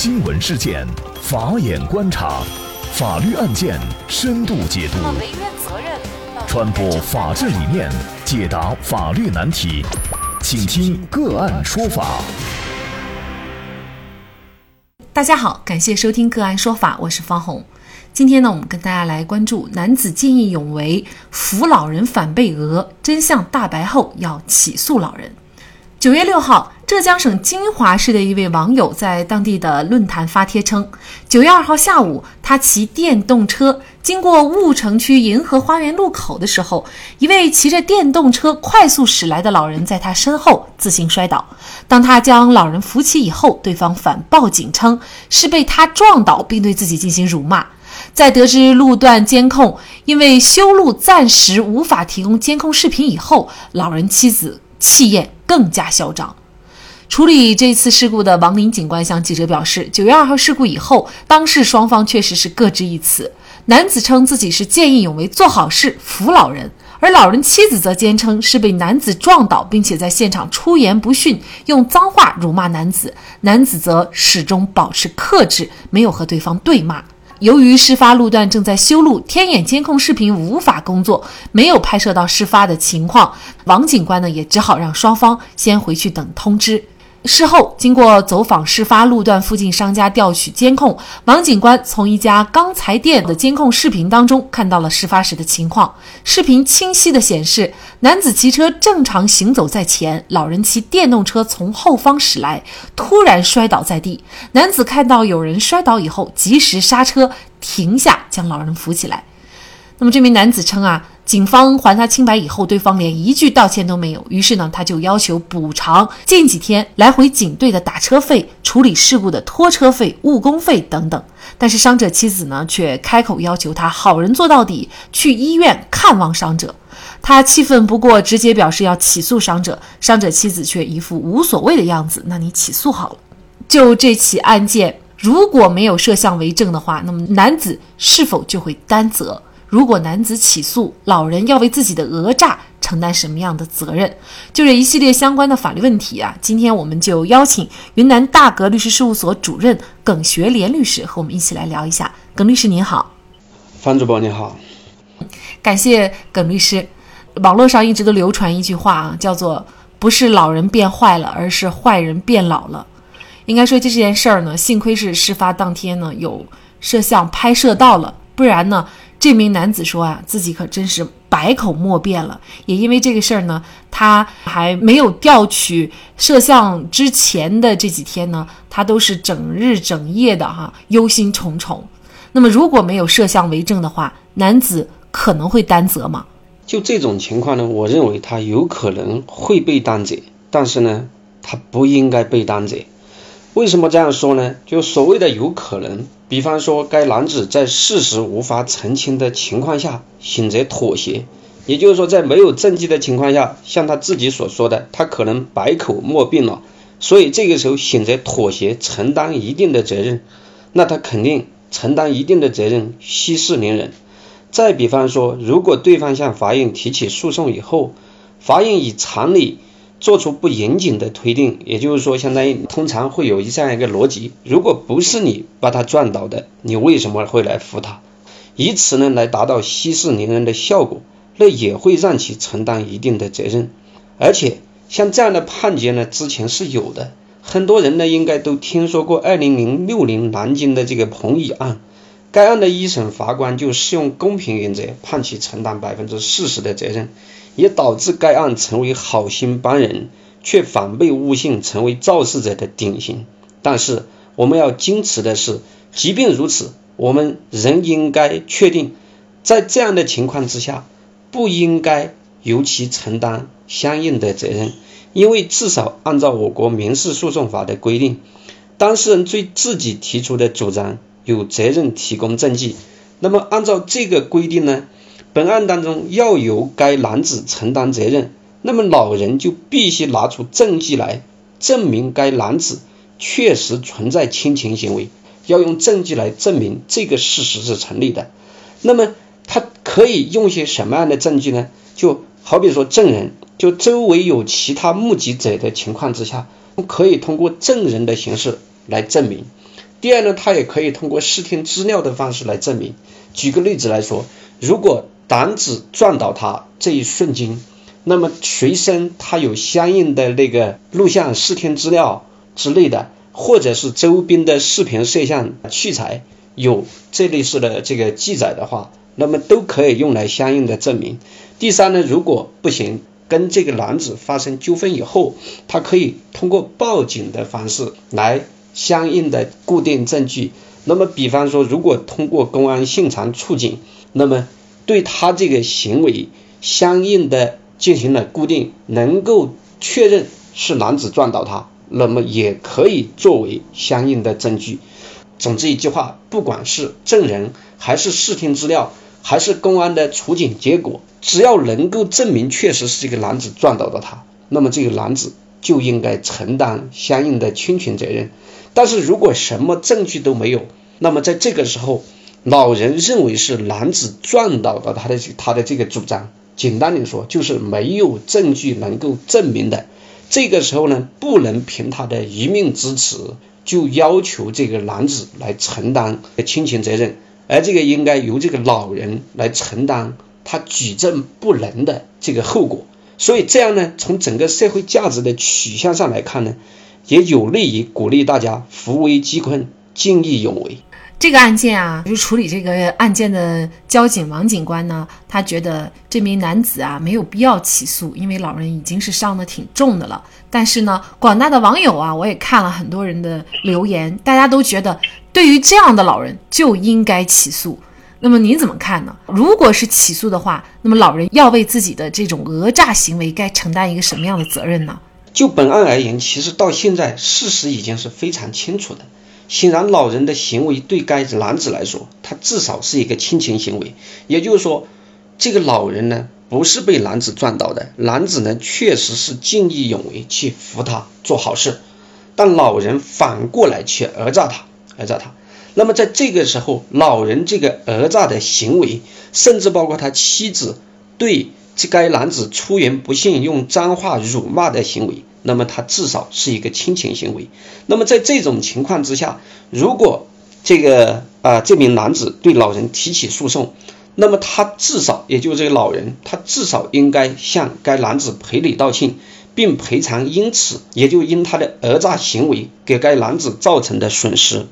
新闻事件，法眼观察，法律案件深度解读，传播法治理念，解答法律难题，请听个案说法。大家好，感谢收听个案说法，我是方红。今天呢，我们跟大家来关注男子见义勇为扶老人反被讹，真相大白后要起诉老人。九月六号，浙江省金华市的一位网友在当地的论坛发帖称，九月二号下午，他骑电动车经过婺城区银河花园路口的时候，一位骑着电动车快速驶来的老人在他身后自行摔倒。当他将老人扶起以后，对方反报警称是被他撞倒，并对自己进行辱骂。在得知路段监控因为修路暂时无法提供监控视频以后，老人妻子气焰。更加嚣张。处理这次事故的王林警官向记者表示，九月二号事故以后，当事双方确实是各执一词。男子称自己是见义勇为做好事扶老人，而老人妻子则坚称是被男子撞倒，并且在现场出言不逊，用脏话辱骂男子。男子则始终保持克制，没有和对方对骂。由于事发路段正在修路，天眼监控视频无法工作，没有拍摄到事发的情况。王警官呢，也只好让双方先回去等通知。事后，经过走访事发路段附近商家调取监控，王警官从一家钢材店的监控视频当中看到了事发时的情况。视频清晰地显示，男子骑车正常行走在前，老人骑电动车从后方驶来，突然摔倒在地。男子看到有人摔倒以后，及时刹车停下，将老人扶起来。那么这名男子称啊。警方还他清白以后，对方连一句道歉都没有。于是呢，他就要求补偿近几天来回警队的打车费、处理事故的拖车费、误工费等等。但是伤者妻子呢，却开口要求他好人做到底，去医院看望伤者。他气愤不过，直接表示要起诉伤者。伤者妻子却一副无所谓的样子。那你起诉好了。就这起案件，如果没有摄像为证的话，那么男子是否就会担责？如果男子起诉老人，要为自己的讹诈承担什么样的责任？就这一系列相关的法律问题啊，今天我们就邀请云南大格律师事务所主任耿学莲律师和我们一起来聊一下。耿律师您好，方主播你好，感谢耿律师。网络上一直都流传一句话啊，叫做“不是老人变坏了，而是坏人变老了”。应该说这件事儿呢，幸亏是事发当天呢有摄像拍摄到了，不然呢。这名男子说啊，自己可真是百口莫辩了。也因为这个事儿呢，他还没有调取摄像之前的这几天呢，他都是整日整夜的哈，忧心忡忡。那么如果没有摄像为证的话，男子可能会担责吗？就这种情况呢，我认为他有可能会被担责，但是呢，他不应该被担责。为什么这样说呢？就所谓的有可能，比方说该男子在事实无法澄清的情况下选择妥协，也就是说在没有证据的情况下，像他自己所说的，他可能百口莫辩了，所以这个时候选择妥协，承担一定的责任，那他肯定承担一定的责任，息事宁人。再比方说，如果对方向法院提起诉讼以后，法院以常理。做出不严谨的推定，也就是说，相当于通常会有这样一个逻辑：如果不是你把他撞倒的，你为什么会来扶他？以此呢来达到息事宁人的效果，那也会让其承担一定的责任。而且像这样的判决呢，之前是有的，很多人呢应该都听说过二零零六年南京的这个彭宇案，该案的一审法官就适用公平原则，判其承担百分之四十的责任。也导致该案成为好心帮人，却反被诬陷成为肇事者的典型。但是我们要坚持的是，即便如此，我们仍应该确定，在这样的情况之下，不应该由其承担相应的责任，因为至少按照我国民事诉讼法的规定，当事人对自己提出的主张有责任提供证据。那么按照这个规定呢？本案当中要由该男子承担责任，那么老人就必须拿出证据来证明该男子确实存在侵权行为，要用证据来证明这个事实是成立的。那么他可以用些什么样的证据呢？就好比说证人，就周围有其他目击者的情况之下，可以通过证人的形式来证明。第二呢，他也可以通过视听资料的方式来证明。举个例子来说，如果男子撞倒他这一瞬间，那么随身他有相应的那个录像、视听资料之类的，或者是周边的视频摄像器材有这类似的这个记载的话，那么都可以用来相应的证明。第三呢，如果不行，跟这个男子发生纠纷以后，他可以通过报警的方式来。相应的固定证据，那么比方说，如果通过公安现场处警，那么对他这个行为相应的进行了固定，能够确认是男子撞倒他，那么也可以作为相应的证据。总之一句话，不管是证人，还是视听资料，还是公安的处警结果，只要能够证明确实是这个男子撞倒的他，那么这个男子就应该承担相应的侵权责任。但是如果什么证据都没有，那么在这个时候，老人认为是男子撞倒的他的他的这个主张，简单点说就是没有证据能够证明的。这个时候呢，不能凭他的一面之词就要求这个男子来承担侵权责任，而这个应该由这个老人来承担他举证不能的这个后果。所以这样呢，从整个社会价值的取向上来看呢。也有利于鼓励大家扶危济困、见义勇为。这个案件啊，就处理这个案件的交警王警官呢，他觉得这名男子啊没有必要起诉，因为老人已经是伤得挺重的了。但是呢，广大的网友啊，我也看了很多人的留言，大家都觉得对于这样的老人就应该起诉。那么您怎么看呢？如果是起诉的话，那么老人要为自己的这种讹诈行为该承担一个什么样的责任呢？就本案而言，其实到现在事实已经是非常清楚的。显然，老人的行为对该男子来说，他至少是一个侵权行为。也就是说，这个老人呢，不是被男子撞倒的，男子呢确实是见义勇为去扶他做好事，但老人反过来去讹诈他，讹诈他。那么在这个时候，老人这个讹诈的行为，甚至包括他妻子对这该男子出言不逊、用脏话辱骂的行为。那么他至少是一个侵权行为。那么在这种情况之下，如果这个啊这名男子对老人提起诉讼，那么他至少也就这个老人，他至少应该向该男子赔礼道歉，并赔偿因此也就因他的讹诈行为给该男子造成的损失。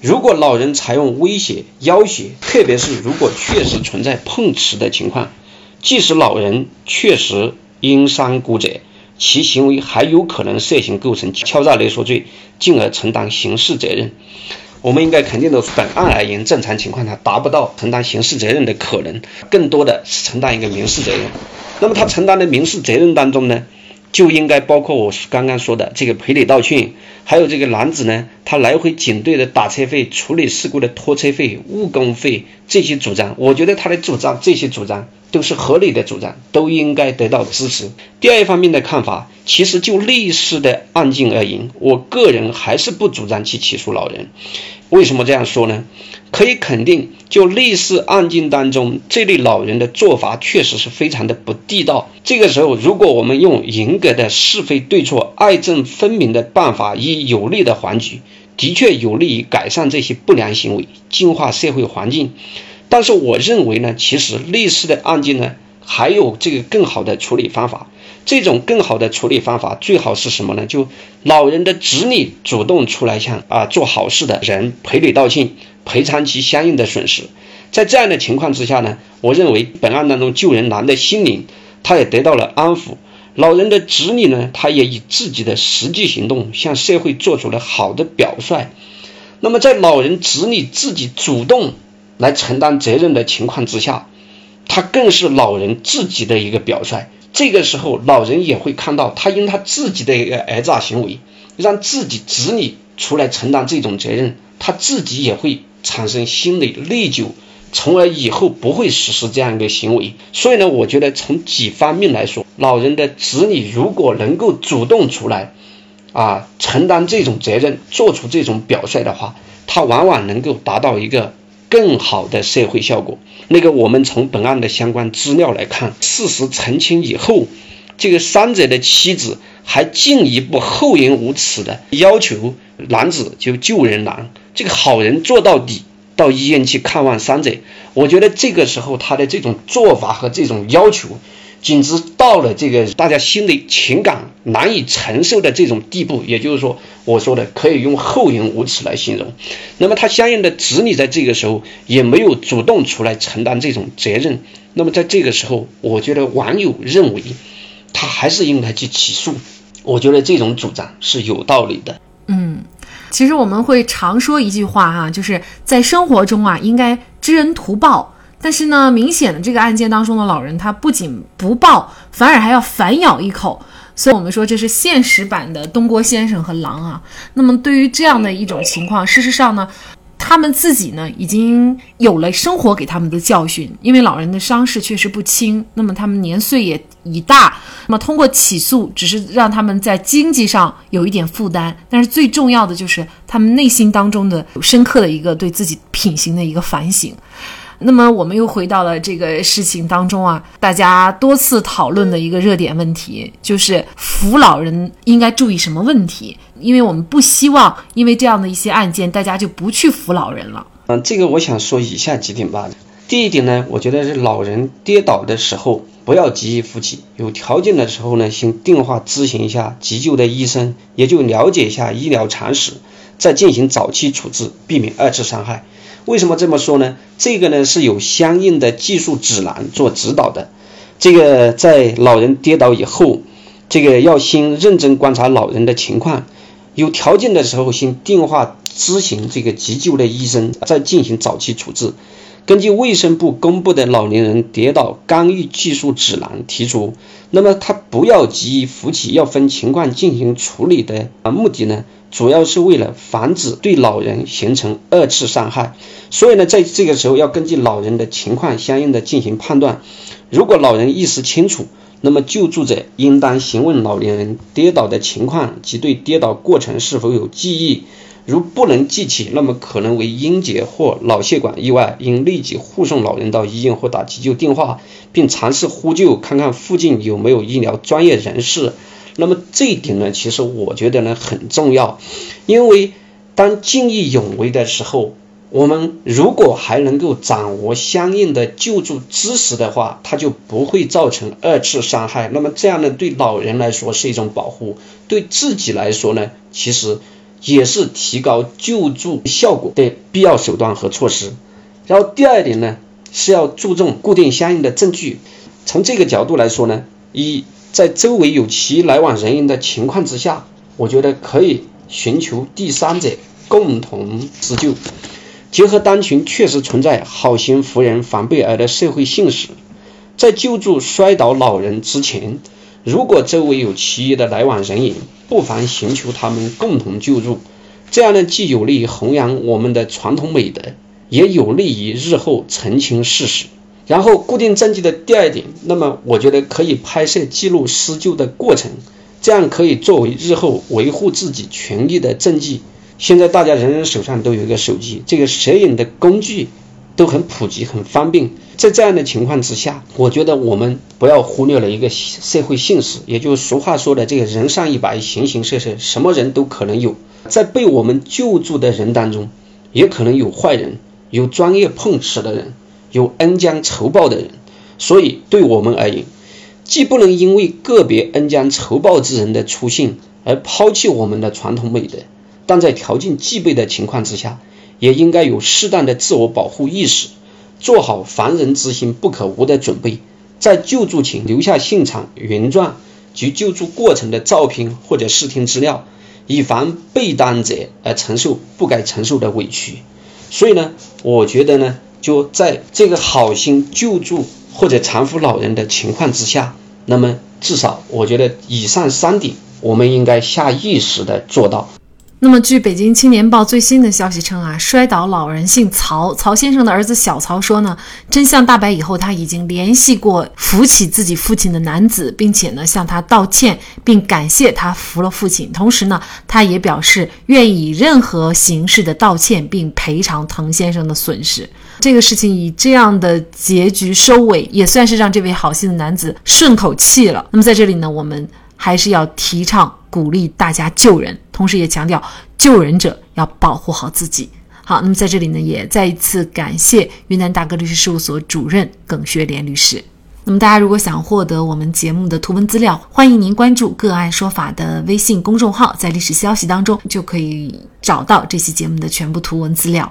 如果老人采用威胁、要挟，特别是如果确实存在碰瓷的情况，即使老人确实因伤骨折。其行为还有可能涉嫌构成敲诈勒索罪，进而承担刑事责任。我们应该肯定的，本案而言，正常情况下达不到承担刑事责任的可能，更多的是承担一个民事责任。那么他承担的民事责任当中呢，就应该包括我刚刚说的这个赔礼道歉，还有这个男子呢，他来回警队的打车费、处理事故的拖车费、误工费这些主张。我觉得他的主张，这些主张。都是合理的主张，都应该得到支持。第二方面的看法，其实就类似的案件而言，我个人还是不主张去起诉老人。为什么这样说呢？可以肯定，就类似案件当中这类老人的做法，确实是非常的不地道。这个时候，如果我们用严格的是非对错、爱憎分明的办法，以有力的还举，的确有利于改善这些不良行为，净化社会环境。但是我认为呢，其实类似的案件呢，还有这个更好的处理方法。这种更好的处理方法，最好是什么呢？就老人的子女主动出来向啊做好事的人赔礼道歉，赔偿其相应的损失。在这样的情况之下呢，我认为本案当中救人难的心灵，他也得到了安抚。老人的子女呢，他也以自己的实际行动向社会做出了好的表率。那么在老人子女自己主动。来承担责任的情况之下，他更是老人自己的一个表率。这个时候，老人也会看到，他因他自己的一个讹诈行为，让自己子女出来承担这种责任，他自己也会产生心理内疚，从而以后不会实施这样一个行为。所以呢，我觉得从几方面来说，老人的子女如果能够主动出来，啊，承担这种责任，做出这种表率的话，他往往能够达到一个。更好的社会效果。那个，我们从本案的相关资料来看，事实澄清以后，这个伤者的妻子还进一步厚颜无耻的要求男子就救人难，这个好人做到底，到医院去看望伤者。我觉得这个时候他的这种做法和这种要求。简直到了这个大家心里情感难以承受的这种地步，也就是说，我说的可以用厚颜无耻来形容。那么他相应的子女在这个时候也没有主动出来承担这种责任。那么在这个时候，我觉得网友认为他还是应该去起诉。我觉得这种主张是有道理的。嗯，其实我们会常说一句话哈，就是在生活中啊，应该知恩图报。但是呢，明显的这个案件当中的老人，他不仅不报，反而还要反咬一口，所以我们说这是现实版的东郭先生和狼啊。那么对于这样的一种情况，事实上呢，他们自己呢已经有了生活给他们的教训，因为老人的伤势确实不轻，那么他们年岁也已大，那么通过起诉只是让他们在经济上有一点负担，但是最重要的就是他们内心当中的深刻的一个对自己品行的一个反省。那么我们又回到了这个事情当中啊，大家多次讨论的一个热点问题，就是扶老人应该注意什么问题？因为我们不希望因为这样的一些案件，大家就不去扶老人了。嗯，这个我想说以下几点吧。第一点呢，我觉得是老人跌倒的时候不要急于扶起，有条件的时候呢，先电话咨询一下急救的医生，也就了解一下医疗常识，再进行早期处置，避免二次伤害。为什么这么说呢？这个呢是有相应的技术指南做指导的。这个在老人跌倒以后，这个要先认真观察老人的情况，有条件的时候先电话咨询这个急救的医生，再进行早期处置。根据卫生部公布的老年人跌倒干预技术指南提出，那么他不要急于扶起，要分情况进行处理的啊目的呢？主要是为了防止对老人形成二次伤害，所以呢，在这个时候要根据老人的情况相应的进行判断。如果老人意识清楚，那么救助者应当询问老年人跌倒的情况及对跌倒过程是否有记忆。如不能记起，那么可能为阴结或脑血管意外，应立即护送老人到医院或打急救电话，并尝试呼救，看看附近有没有医疗专业人士。那么这一点呢，其实我觉得呢很重要，因为当见义勇为的时候，我们如果还能够掌握相应的救助知识的话，它就不会造成二次伤害。那么这样呢，对老人来说是一种保护，对自己来说呢，其实也是提高救助效果的必要手段和措施。然后第二点呢，是要注重固定相应的证据。从这个角度来说呢，一。在周围有其来往人员的情况之下，我觉得可以寻求第三者共同施救。结合当前确实存在好心扶人防备耳的社会现实，在救助摔倒老人之前，如果周围有其余的来往人员，不妨寻求他们共同救助。这样呢，既有利于弘扬我们的传统美德，也有利于日后澄清事实。然后固定证据的第二点，那么我觉得可以拍摄记录施救的过程，这样可以作为日后维护自己权益的证据。现在大家人人手上都有一个手机，这个摄影的工具都很普及、很方便。在这样的情况之下，我觉得我们不要忽略了一个社会现实，也就是俗话说的这个人上一百，形形色色，什么人都可能有。在被我们救助的人当中，也可能有坏人，有专业碰瓷的人。有恩将仇报的人，所以对我们而言，既不能因为个别恩将仇报之人的出现而抛弃我们的传统美德，但在条件具备的情况之下，也应该有适当的自我保护意识，做好防人之心不可无的准备，在救助前留下现场原状及救助过程的照片或者视听资料，以防被担者而承受不该承受的委屈。所以呢，我觉得呢。就在这个好心救助或者搀扶老人的情况之下，那么至少我觉得以上三点，我们应该下意识的做到。那么，据北京青年报最新的消息称啊，摔倒老人姓曹，曹先生的儿子小曹说呢，真相大白以后，他已经联系过扶起自己父亲的男子，并且呢向他道歉，并感谢他扶了父亲。同时呢，他也表示愿意以任何形式的道歉并赔偿滕先生的损失。这个事情以这样的结局收尾，也算是让这位好心的男子顺口气了。那么在这里呢，我们还是要提倡鼓励大家救人，同时也强调救人者要保护好自己。好，那么在这里呢，也再一次感谢云南大哥律师事务所主任耿学莲律师。那么大家如果想获得我们节目的图文资料，欢迎您关注“个案说法”的微信公众号，在历史消息当中就可以找到这期节目的全部图文资料。